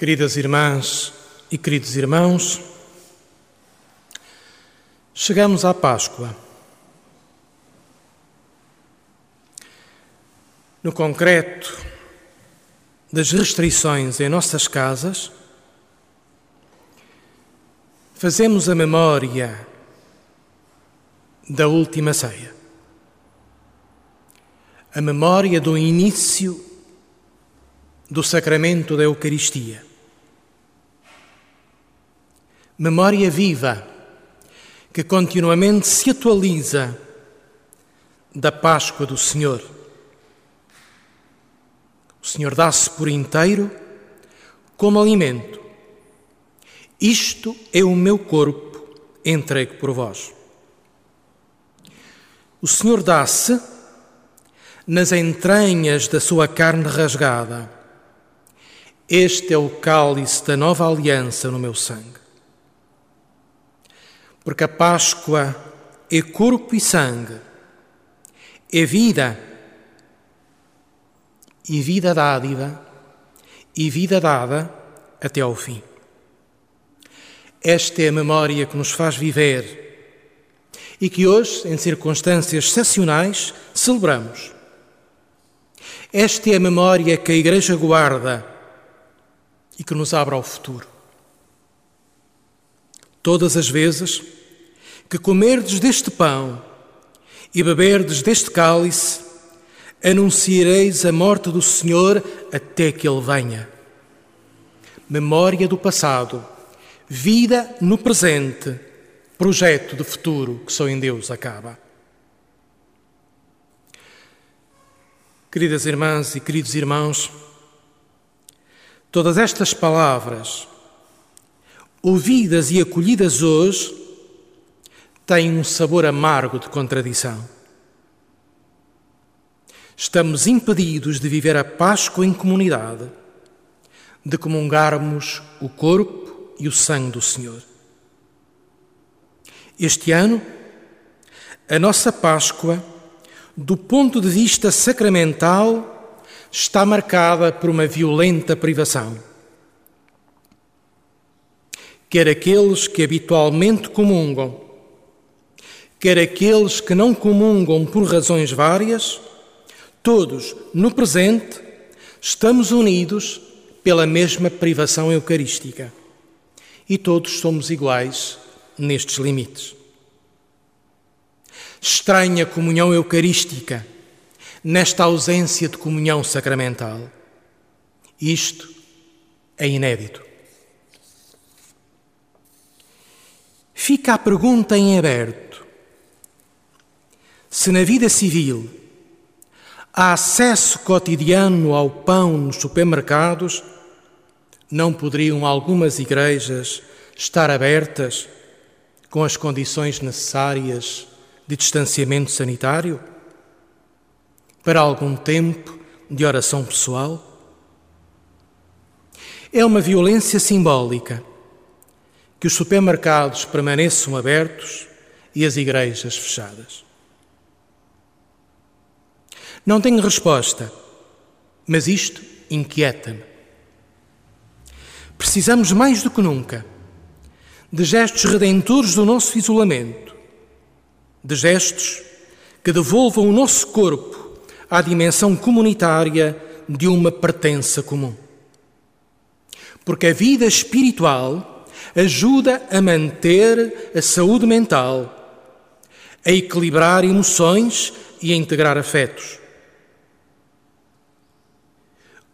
Queridas irmãs e queridos irmãos, chegamos à Páscoa. No concreto das restrições em nossas casas, fazemos a memória da última ceia. A memória do início do sacramento da Eucaristia. Memória viva que continuamente se atualiza da Páscoa do Senhor. O Senhor dá-se por inteiro como alimento. Isto é o meu corpo entregue por vós. O Senhor dá-se nas entranhas da sua carne rasgada este é o cálice da nova aliança no meu sangue. Porque a Páscoa é corpo e sangue, é vida, e vida dádiva, e vida dada até ao fim. Esta é a memória que nos faz viver e que hoje, em circunstâncias excepcionais, celebramos. Esta é a memória que a Igreja guarda e que nos abra ao futuro. Todas as vezes que comerdes deste pão e beberdes deste cálice, anunciareis a morte do Senhor até que Ele venha. Memória do passado, vida no presente, projeto de futuro que só em Deus acaba. Queridas irmãs e queridos irmãos, Todas estas palavras, ouvidas e acolhidas hoje, têm um sabor amargo de contradição. Estamos impedidos de viver a Páscoa em comunidade, de comungarmos o corpo e o sangue do Senhor. Este ano, a nossa Páscoa, do ponto de vista sacramental, está marcada por uma violenta privação. Quer aqueles que habitualmente comungam, quer aqueles que não comungam por razões várias, todos, no presente, estamos unidos pela mesma privação eucarística. E todos somos iguais nestes limites. Estranha comunhão eucarística nesta ausência de comunhão sacramental. Isto é inédito. Fica a pergunta em aberto: se na vida civil há acesso cotidiano ao pão nos supermercados, não poderiam algumas igrejas estar abertas com as condições necessárias de distanciamento sanitário? para algum tempo de oração pessoal? É uma violência simbólica que os supermercados permaneçam abertos e as igrejas fechadas. Não tenho resposta, mas isto inquieta-me. Precisamos mais do que nunca de gestos redentores do nosso isolamento, de gestos que devolvam o nosso corpo à dimensão comunitária de uma pertença comum. Porque a vida espiritual ajuda a manter a saúde mental, a equilibrar emoções e a integrar afetos.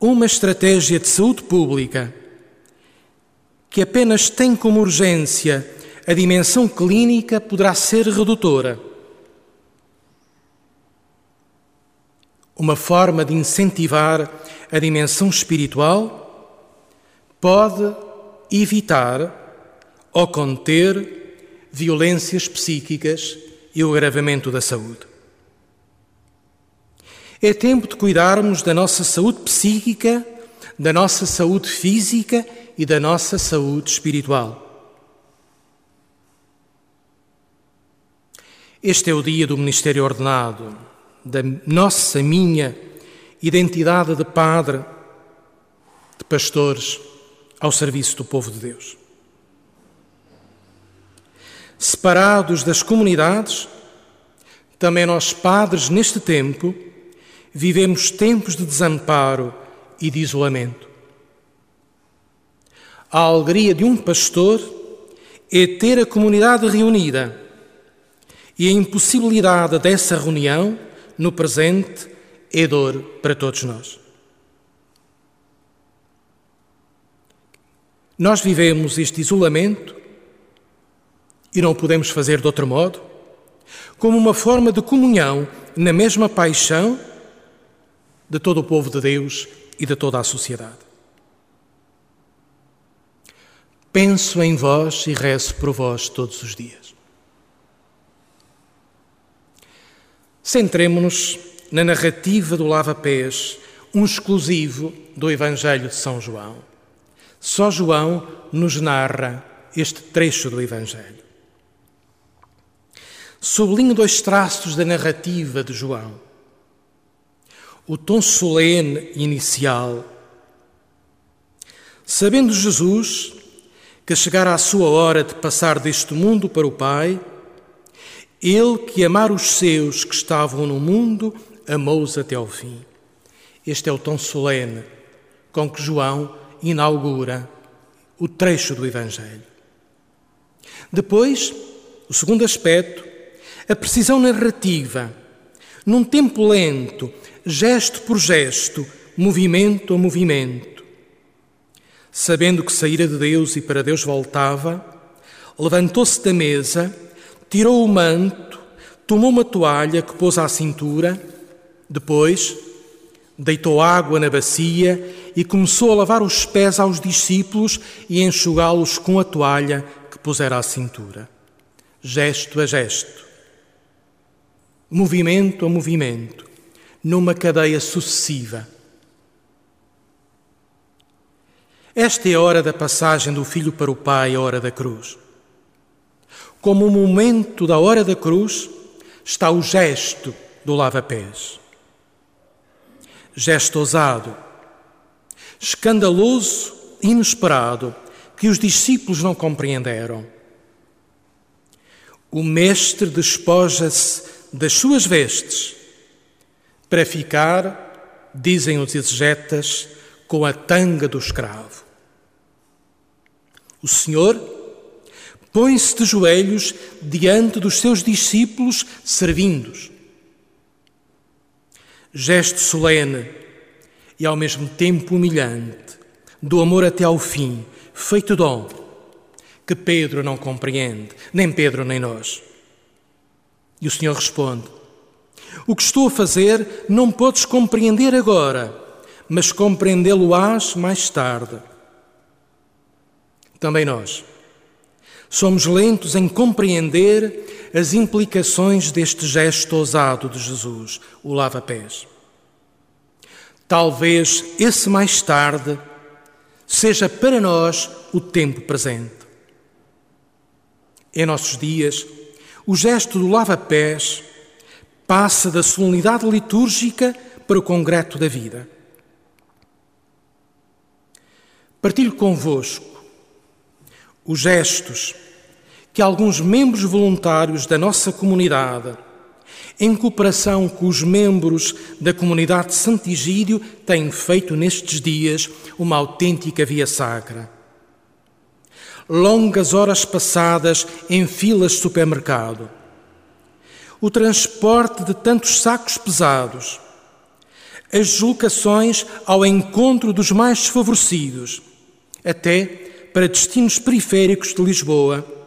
Uma estratégia de saúde pública que apenas tem como urgência a dimensão clínica poderá ser redutora uma forma de incentivar a dimensão espiritual, pode evitar ou conter violências psíquicas e o agravamento da saúde. É tempo de cuidarmos da nossa saúde psíquica, da nossa saúde física e da nossa saúde espiritual. Este é o dia do ministério ordenado da nossa, minha identidade de padre, de pastores, ao serviço do povo de Deus. Separados das comunidades, também nós, padres, neste tempo, vivemos tempos de desamparo e de isolamento. A alegria de um pastor é ter a comunidade reunida e a impossibilidade dessa reunião, no presente, é dor para todos nós. Nós vivemos este isolamento e não podemos fazer de outro modo, como uma forma de comunhão na mesma paixão de todo o povo de Deus e de toda a sociedade. Penso em vós e rezo por vós todos os dias. Centremo-nos na narrativa do lava-pés, um exclusivo do Evangelho de São João. Só João nos narra este trecho do Evangelho. Sublinho dois traços da narrativa de João. O tom solene inicial. Sabendo Jesus que chegara a sua hora de passar deste mundo para o Pai, ele que amar os seus que estavam no mundo, amou-os até ao fim. Este é o tom solene com que João inaugura o trecho do Evangelho. Depois, o segundo aspecto, a precisão narrativa, num tempo lento, gesto por gesto, movimento a movimento sabendo que saíra de Deus e para Deus voltava, levantou-se da mesa, tirou o manto, tomou uma toalha que pôs à cintura, depois deitou água na bacia e começou a lavar os pés aos discípulos e enxugá-los com a toalha que pusera à cintura. Gesto a gesto, movimento a movimento, numa cadeia sucessiva Esta é a hora da passagem do Filho para o Pai, a hora da cruz. Como o momento da hora da cruz está o gesto do lava-pés. Gesto ousado, escandaloso, inesperado, que os discípulos não compreenderam. O Mestre despoja-se das suas vestes para ficar, dizem os exegetas, com a tanga do escravo. O Senhor põe-se de joelhos diante dos seus discípulos, servindo-os. Gesto solene e ao mesmo tempo humilhante, do amor até ao fim, feito dom, que Pedro não compreende, nem Pedro nem nós. E o Senhor responde: O que estou a fazer não podes compreender agora mas compreendê-lo-ás mais tarde. Também nós somos lentos em compreender as implicações deste gesto ousado de Jesus, o lava-pés. Talvez esse mais tarde seja para nós o tempo presente. Em nossos dias, o gesto do lava-pés passa da solenidade litúrgica para o concreto da vida. Partilho convosco os gestos que alguns membros voluntários da nossa comunidade, em cooperação com os membros da comunidade de Santigídio, têm feito nestes dias uma autêntica via sacra. Longas horas passadas em filas de supermercado, o transporte de tantos sacos pesados, as deslocações ao encontro dos mais desfavorecidos até para destinos periféricos de Lisboa,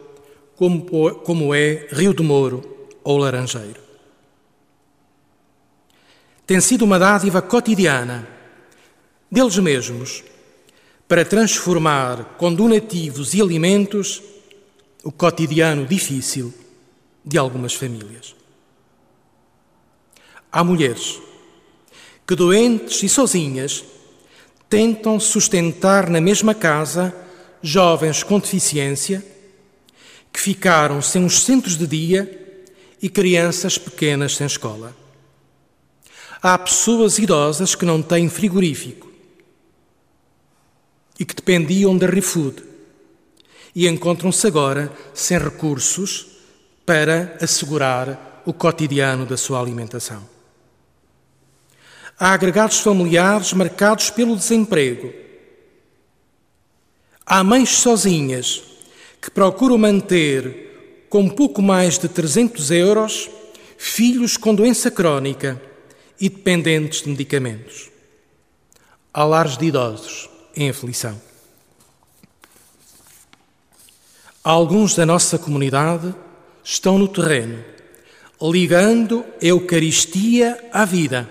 como, como é Rio de Moro ou Laranjeiro. Tem sido uma dádiva cotidiana deles mesmos para transformar com donativos e alimentos o cotidiano difícil de algumas famílias. Há mulheres que, doentes e sozinhas, tentam sustentar na mesma casa jovens com deficiência que ficaram sem os centros de dia e crianças pequenas sem escola. Há pessoas idosas que não têm frigorífico. e que dependiam da ReFood e encontram-se agora sem recursos para assegurar o cotidiano da sua alimentação. Há agregados familiares marcados pelo desemprego. Há mães sozinhas que procuram manter, com pouco mais de 300 euros, filhos com doença crónica e dependentes de medicamentos. Há lares de idosos em aflição. Alguns da nossa comunidade estão no terreno, ligando a Eucaristia à vida,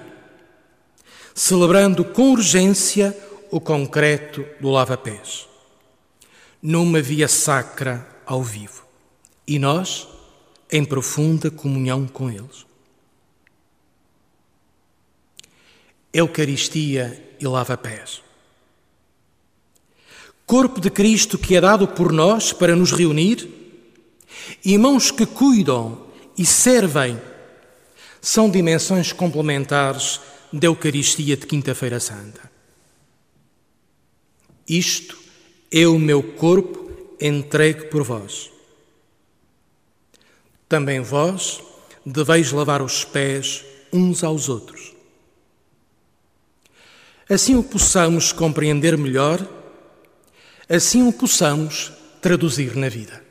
celebrando com urgência o concreto do lava-pés, numa via sacra ao vivo. E nós, em profunda comunhão com eles. Eucaristia e lava-pés. Corpo de Cristo que é dado por nós para nos reunir, e mãos que cuidam e servem, são dimensões complementares da Eucaristia de Quinta-feira Santa. Isto o meu corpo entregue por vós. Também vós deveis lavar os pés uns aos outros. Assim o possamos compreender melhor, assim o possamos traduzir na vida.